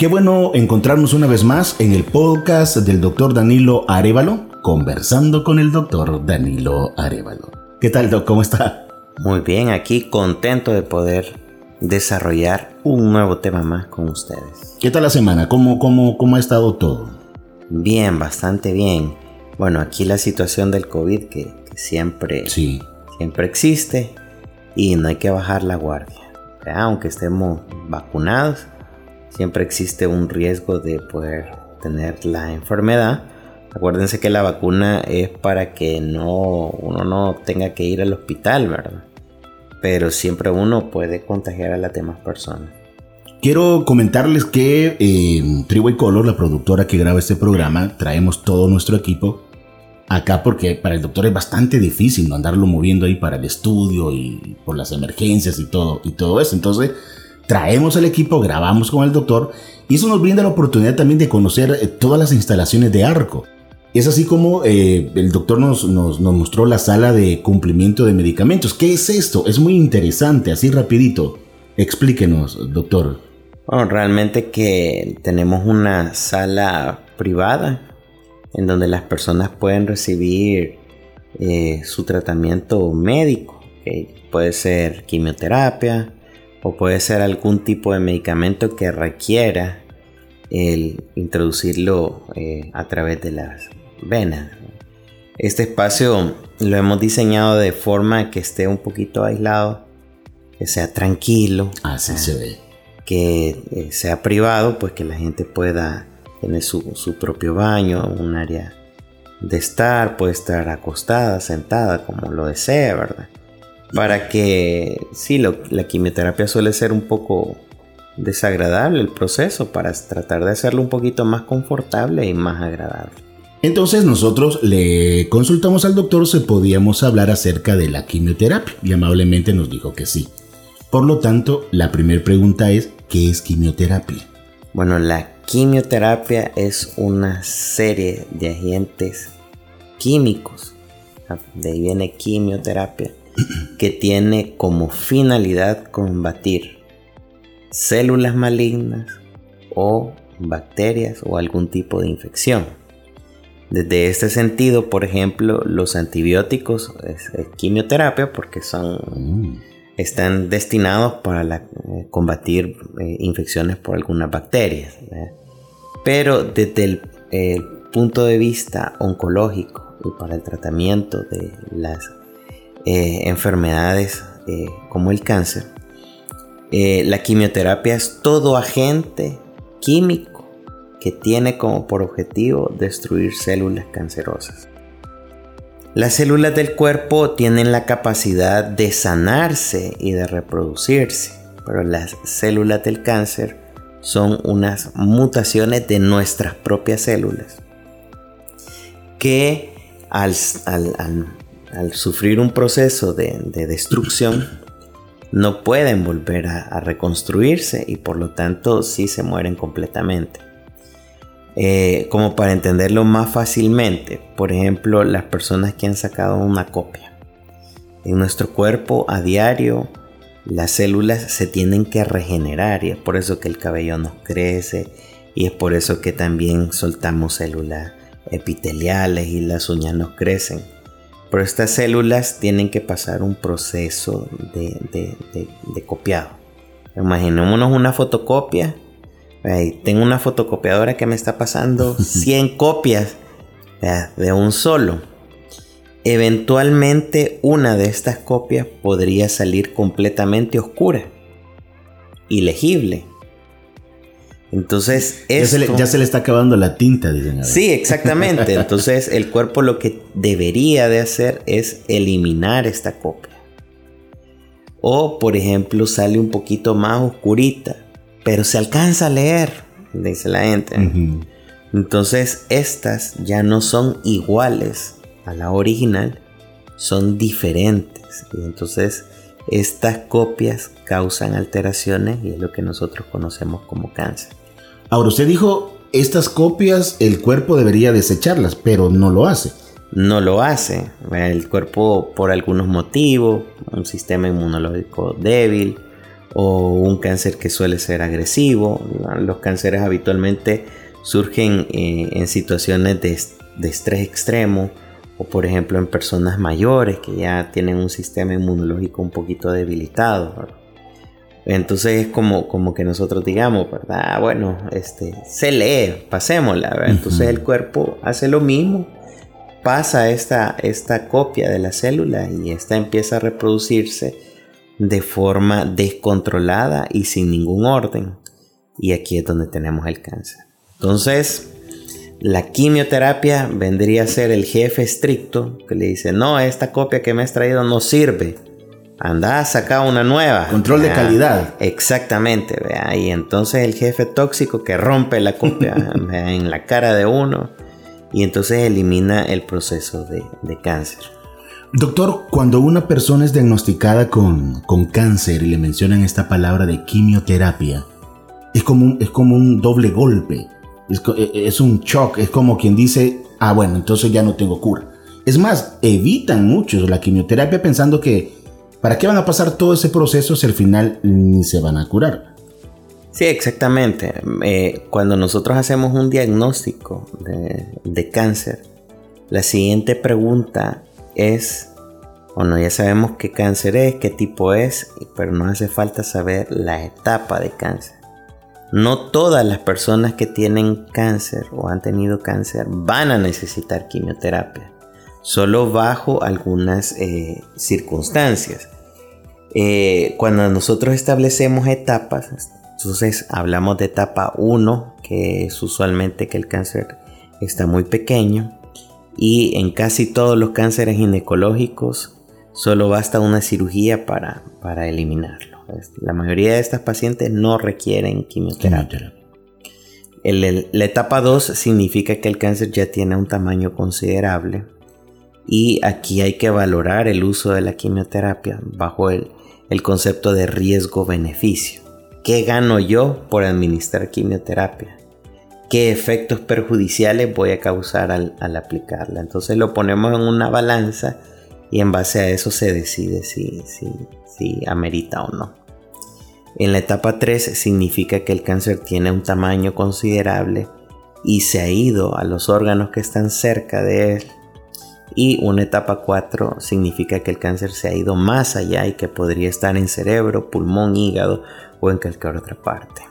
Qué bueno encontrarnos una vez más en el podcast del doctor Danilo Arevalo, conversando con el doctor Danilo Arevalo. ¿Qué tal, doc? ¿Cómo está? Muy bien, aquí contento de poder desarrollar un nuevo tema más con ustedes. ¿Qué tal la semana? ¿Cómo, cómo, cómo ha estado todo? Bien, bastante bien. Bueno, aquí la situación del COVID que, siempre, sí. siempre existe y no hay que bajar la guardia. Aunque estemos vacunados, siempre existe un riesgo de poder tener la enfermedad. Acuérdense que la vacuna es para que no, uno no tenga que ir al hospital, ¿verdad? Pero siempre uno puede contagiar a las demás personas. Quiero comentarles que en Triway Color, la productora que graba este programa, traemos todo nuestro equipo acá porque para el doctor es bastante difícil ¿no? andarlo moviendo ahí para el estudio y por las emergencias y todo, y todo eso. Entonces traemos el equipo, grabamos con el doctor y eso nos brinda la oportunidad también de conocer eh, todas las instalaciones de Arco. Es así como eh, el doctor nos, nos, mostró la sala de cumplimiento de medicamentos. ¿Qué es esto? Es muy interesante, así rapidito. Explíquenos, doctor. Bueno, realmente que tenemos una sala privada en donde las personas pueden recibir eh, su tratamiento médico, puede ser quimioterapia o puede ser algún tipo de medicamento que requiera el introducirlo eh, a través de las venas. Este espacio lo hemos diseñado de forma que esté un poquito aislado, que sea tranquilo. Así se ve. Que eh, sea privado, pues que la gente pueda tiene su, propio baño, un área de estar, puede estar acostada, sentada, como lo desee, ¿verdad? Para que, sí, la quimioterapia suele ser un poco desagradable el proceso, para tratar de hacerlo un poquito más confortable y más agradable. Entonces nosotros le consultamos al doctor si podíamos hablar acerca de la quimioterapia y amablemente nos dijo que sí. Por lo tanto, la primera pregunta es, ¿qué es quimioterapia? Bueno, la quimioterapia es una serie de agentes químicos, de ahí viene quimioterapia, que tiene como finalidad combatir células malignas o bacterias o algún tipo de infección. Desde este sentido, por ejemplo, los antibióticos es, quimioterapia porque son mm están destinados para eh, combatir eh, infecciones por algunas bacterias. Pero desde el punto de vista oncológico y para el tratamiento de las eh, enfermedades como el cáncer, la quimioterapia es todo agente químico que tiene como por objetivo destruir células cancerosas. Las células del cuerpo tienen la capacidad de sanarse y de reproducirse, pero las células del cáncer son unas mutaciones de nuestras propias células que al, sufrir un proceso de, destrucción no pueden volver a reconstruirse y por lo tanto sí se mueren completamente. Eh, como para entenderlo más fácilmente, por ejemplo, las personas que han sacado una copia. En nuestro cuerpo a diario las células se tienen que regenerar y es por eso que el cabello nos crece y es por eso que también soltamos células epiteliales y las uñas nos crecen. Pero estas células tienen que pasar un proceso de, de copiado. Imaginémonos una fotocopia tengo una fotocopiadora que me está pasando 100 copias de un solo. Eventualmente una de estas copias podría salir completamente oscura, ilegible. Entonces, ya, se le, ya, se le, está acabando la tinta, dicen. Sí, exactamente. Entonces, el cuerpo lo que debería de hacer es eliminar esta copia. O, por ejemplo, sale un poquito más oscurita pero se alcanza a leer, dice la gente. Entonces estas ya no son iguales a la original, son diferentes. Y entonces estas copias causan alteraciones y es lo que nosotros conocemos como cáncer. Ahora usted dijo, estas copias el cuerpo debería desecharlas, pero no lo hace. No lo hace. El cuerpo por algunos motivos, un sistema inmunológico débil, o un cáncer que suele ser agresivo. Los cánceres habitualmente surgen eh, en situaciones de, estrés extremo o por ejemplo en personas mayores que ya tienen un sistema inmunológico un poquito debilitado. Entonces es como, como que nosotros digamos, ¿verdad? Bueno, este, se lee, pasémosla, Entonces el cuerpo hace lo mismo, pasa esta, esta copia de la célula y esta empieza a reproducirse de forma descontrolada y sin ningún orden. Y aquí es donde tenemos el cáncer. Entonces, la quimioterapia vendría a ser el jefe estricto que le dice, no, esta copia que me has traído no sirve. Anda, saca una nueva. Control de calidad. Exactamente, vea. Y entonces el jefe tóxico que rompe la copia en la cara de uno y entonces elimina el proceso de, cáncer. Doctor, cuando una persona es diagnosticada con, con, cáncer y le mencionan esta palabra de quimioterapia, es como un, es como un doble golpe, es, e, e, es, un shock, es como quien dice, ah bueno, entonces ya no tengo cura. Es más, evitan muchos la quimioterapia pensando que, ¿para qué van a pasar todo ese proceso si al final ni se van a curar? Sí, exactamente. Eh, cuando nosotros hacemos un diagnóstico de, cáncer, la siguiente pregunta es, bueno, ya sabemos qué cáncer es, qué tipo es, pero no hace falta saber la etapa de cáncer. No todas las personas que tienen cáncer o han tenido cáncer van a necesitar quimioterapia, solo bajo algunas eh, circunstancias. Eh, cuando nosotros establecemos etapas, entonces hablamos de etapa 1, que es usualmente que el cáncer está muy pequeño. Y en casi todos los cánceres ginecológicos solo basta una cirugía para, para eliminarlo. La mayoría de estas pacientes no requieren quimioterapia. la etapa 2 significa que el cáncer ya tiene un tamaño considerable y aquí hay que valorar el uso de la quimioterapia bajo el, el concepto de riesgo-beneficio. ¿Qué gano yo por administrar quimioterapia? ¿Qué efectos perjudiciales voy a causar al, aplicarla? Entonces lo ponemos en una balanza y en base a eso se decide si, si, si amerita o no. En la etapa 3 significa que el cáncer tiene un tamaño considerable y se ha ido a los órganos que están cerca de él. Y una etapa 4 significa que el cáncer se ha ido más allá y que podría estar en cerebro, pulmón, hígado o en cualquier otra parte.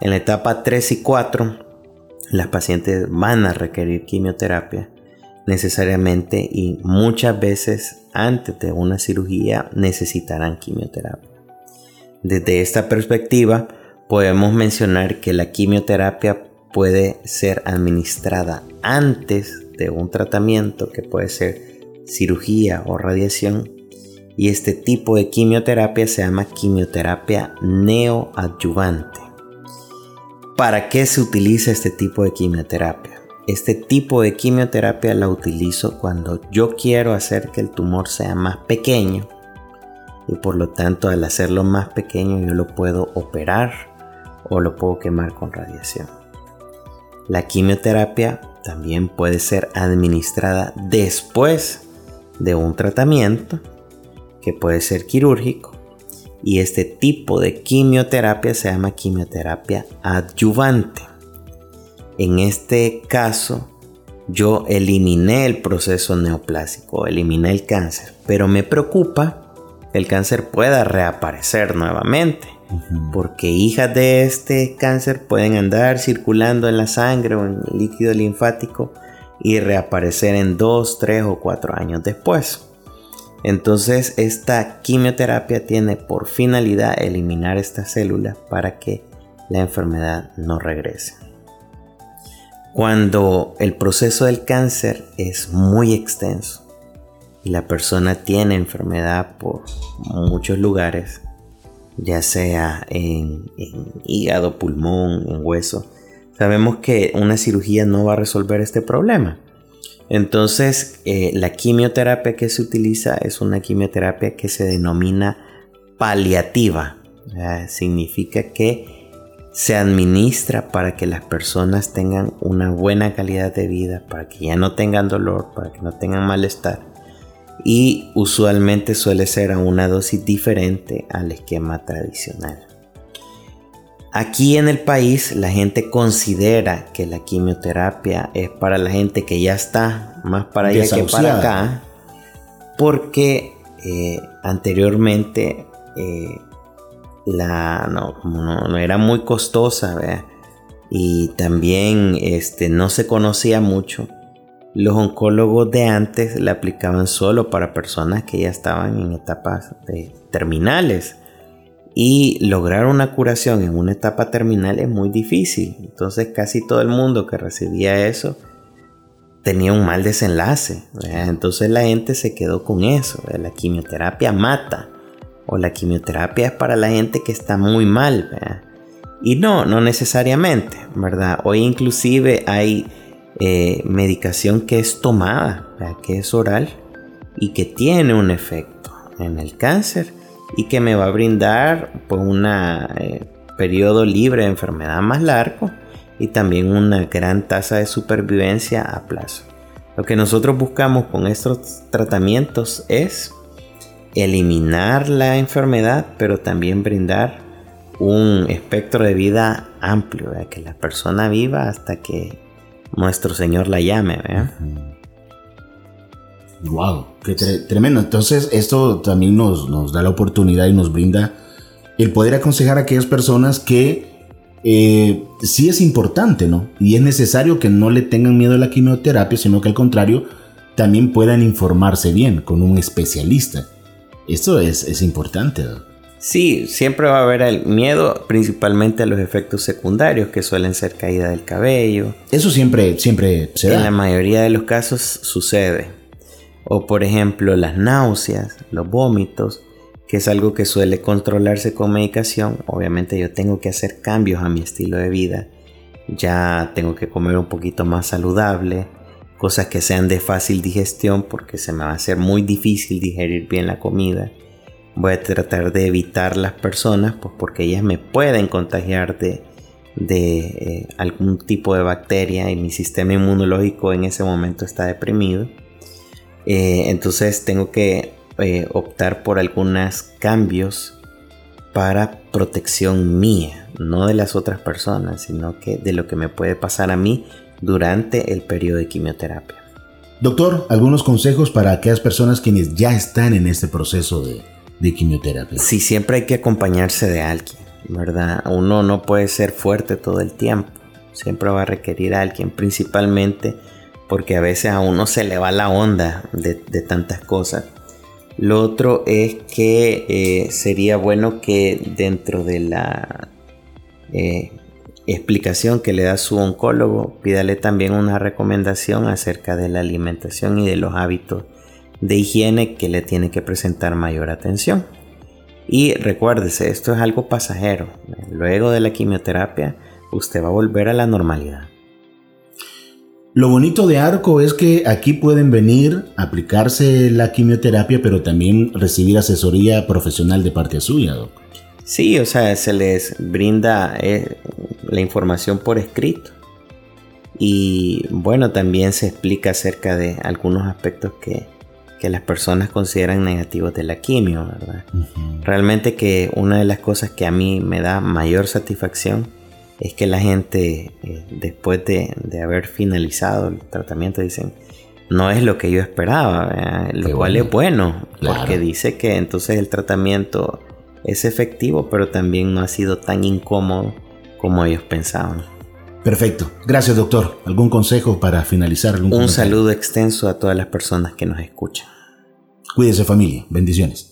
En la etapa 3 y 4, las pacientes van a requerir quimioterapia necesariamente y muchas veces antes de una cirugía necesitarán quimioterapia. Desde esta perspectiva, podemos mencionar que la quimioterapia puede ser administrada antes de un tratamiento que puede ser cirugía o radiación y este tipo de quimioterapia se llama quimioterapia neoadyuvante. ¿Para qué se utiliza este tipo de quimioterapia? Este tipo de quimioterapia la utilizo cuando yo quiero hacer que el tumor sea más pequeño y por lo tanto al hacerlo más pequeño yo lo puedo operar o lo puedo quemar con radiación. La quimioterapia también puede ser administrada después de un tratamiento que puede ser quirúrgico y este tipo de quimioterapia se llama quimioterapia adyuvante. En este caso, yo eliminé el proceso neoplásico, eliminé el cáncer, pero me preocupa que el cáncer pueda reaparecer nuevamente, porque hijas de este cáncer pueden andar circulando en la sangre o en el líquido linfático y reaparecer en 2, 3 o 4 años después. Entonces esta quimioterapia tiene por finalidad eliminar esta célula para que la enfermedad no regrese. Cuando el proceso del cáncer es muy extenso y la persona tiene enfermedad por muchos lugares, ya sea en, hígado, pulmón, en hueso, sabemos que una cirugía no va a resolver este problema. Entonces, eh, la quimioterapia que se utiliza es una quimioterapia que se denomina paliativa. significa que se administra para que las personas tengan una buena calidad de vida, para que ya no tengan dolor, para que no tengan malestar. Y usualmente suele ser a una dosis diferente al esquema tradicional. Aquí en el país la gente considera que la quimioterapia es para la gente que ya está más para allá que para acá, porque eh, anteriormente eh, la, no, era muy costosa y también este, no se conocía mucho. Los oncólogos de antes la aplicaban solo para personas que ya estaban en etapas terminales y lograr una curación en una etapa terminal es muy difícil. Entonces casi todo el mundo que recibía eso tenía un mal desenlace. Entonces la gente se quedó con eso. La quimioterapia mata. O la quimioterapia es para la gente que está muy mal. Y no, no necesariamente, ¿verdad? Hoy inclusive hay eh, medicación que es tomada, que es oral y que tiene un efecto en el cáncer y que me va a brindar pues, un eh, periodo libre de enfermedad más largo y también una gran tasa de supervivencia a plazo. Lo que nosotros buscamos con estos tratamientos es eliminar la enfermedad, pero también brindar un espectro de vida amplio, que la persona viva hasta que nuestro Señor la llame. Wow, qué tremendo. Entonces, esto también nos, nos, da la oportunidad y nos brinda el poder aconsejar a aquellas personas que eh, sí es importante, ¿no? Y es necesario que no le tengan miedo a la quimioterapia, sino que al contrario, también puedan informarse bien con un especialista. Esto es, es importante. ¿no? Sí, siempre va a haber el miedo principalmente a los efectos secundarios que suelen ser caída del cabello. Eso siempre, siempre se da. En la mayoría de los casos sucede o por ejemplo las náuseas, los vómitos, que es algo que suele controlarse con medicación. Obviamente yo tengo que hacer cambios a mi estilo de vida. Ya tengo que comer un poquito más saludable, cosas que sean de fácil digestión porque se me va a hacer muy difícil digerir bien la comida. Voy a tratar de evitar las personas pues porque ellas me pueden contagiar de, de eh, algún tipo de bacteria y mi sistema inmunológico en ese momento está deprimido. Eh, entonces tengo que eh, optar por algunos cambios para protección mía, no de las otras personas, sino que de lo que me puede pasar a mí durante el periodo de quimioterapia. Doctor, algunos consejos para aquellas personas quienes ya están en este proceso de, de quimioterapia. Sí, siempre hay que acompañarse de alguien, ¿verdad? Uno no puede ser fuerte todo el tiempo, siempre va a requerir a alguien, principalmente porque a veces a uno se le va la onda de, tantas cosas. Lo otro es que eh, sería bueno que dentro de la eh, explicación que le da su oncólogo, pídale también una recomendación acerca de la alimentación y de los hábitos de higiene que le tiene que presentar mayor atención. Y recuérdese, esto es algo pasajero. Luego de la quimioterapia, usted va a volver a la normalidad. Lo bonito de Arco es que aquí pueden venir, aplicarse la quimioterapia, pero también recibir asesoría profesional de parte suya, Sí, o sea, se les brinda eh, la información por escrito. Y bueno, también se explica acerca de algunos aspectos que, las personas consideran negativos de la quimio, ¿verdad? Realmente que una de las cosas que a mí me da mayor satisfacción es que la gente eh, después de, haber finalizado el tratamiento dicen, no es lo que yo esperaba, lo cual es bueno, porque dice que entonces el tratamiento es efectivo, pero también no ha sido tan incómodo como ellos pensaban. Perfecto. Gracias, doctor. ¿Algún consejo para finalizar? Un saludo extenso a todas las personas que nos escuchan. Cuídese familia. Bendiciones.